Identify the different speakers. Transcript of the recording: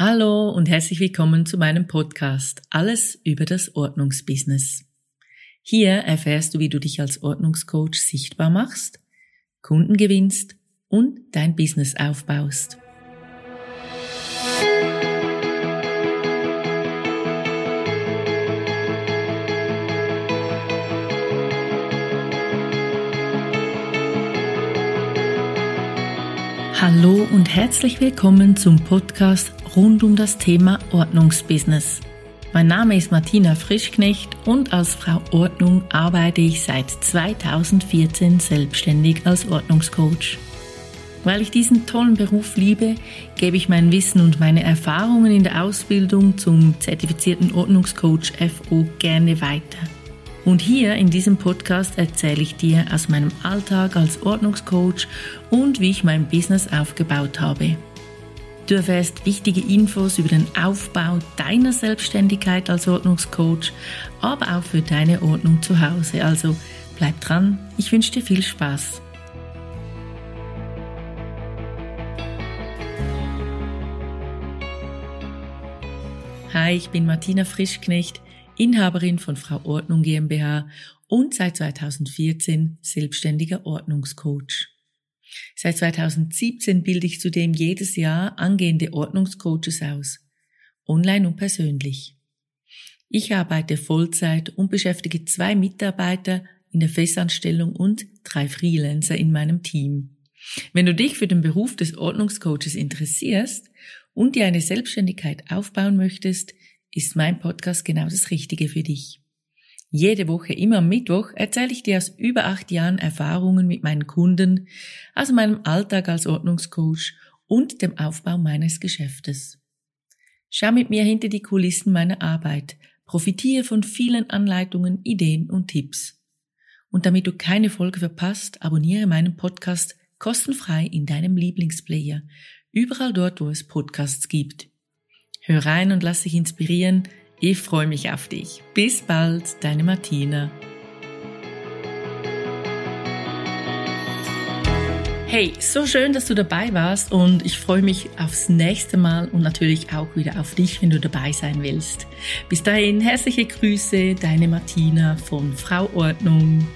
Speaker 1: Hallo und herzlich willkommen zu meinem Podcast Alles über das Ordnungsbusiness. Hier erfährst du, wie du dich als Ordnungscoach sichtbar machst, Kunden gewinnst und dein Business aufbaust. Hallo und herzlich willkommen zum Podcast rund um das Thema Ordnungsbusiness. Mein Name ist Martina Frischknecht und als Frau Ordnung arbeite ich seit 2014 selbstständig als Ordnungscoach. Weil ich diesen tollen Beruf liebe, gebe ich mein Wissen und meine Erfahrungen in der Ausbildung zum zertifizierten Ordnungscoach FO gerne weiter. Und hier in diesem Podcast erzähle ich dir aus meinem Alltag als Ordnungscoach und wie ich mein Business aufgebaut habe. Du erfährst wichtige Infos über den Aufbau deiner Selbstständigkeit als Ordnungscoach, aber auch für deine Ordnung zu Hause. Also bleib dran, ich wünsche dir viel Spaß. Hi, ich bin Martina Frischknecht Inhaberin von Frau Ordnung GmbH und seit 2014 selbstständiger Ordnungscoach. Seit 2017 bilde ich zudem jedes Jahr angehende Ordnungscoaches aus, online und persönlich. Ich arbeite Vollzeit und beschäftige zwei Mitarbeiter in der Festanstellung und drei Freelancer in meinem Team. Wenn du dich für den Beruf des Ordnungscoaches interessierst und dir eine Selbstständigkeit aufbauen möchtest, ist mein Podcast genau das Richtige für dich. Jede Woche, immer am Mittwoch, erzähle ich dir aus über acht Jahren Erfahrungen mit meinen Kunden, aus meinem Alltag als Ordnungscoach und dem Aufbau meines Geschäftes. Schau mit mir hinter die Kulissen meiner Arbeit, profitiere von vielen Anleitungen, Ideen und Tipps. Und damit du keine Folge verpasst, abonniere meinen Podcast kostenfrei in deinem Lieblingsplayer, überall dort, wo es Podcasts gibt. Hör rein und lass dich inspirieren. Ich freue mich auf dich. Bis bald, deine Martina. Hey, so schön, dass du dabei warst und ich freue mich aufs nächste Mal und natürlich auch wieder auf dich, wenn du dabei sein willst. Bis dahin, herzliche Grüße, deine Martina von Frau Ordnung.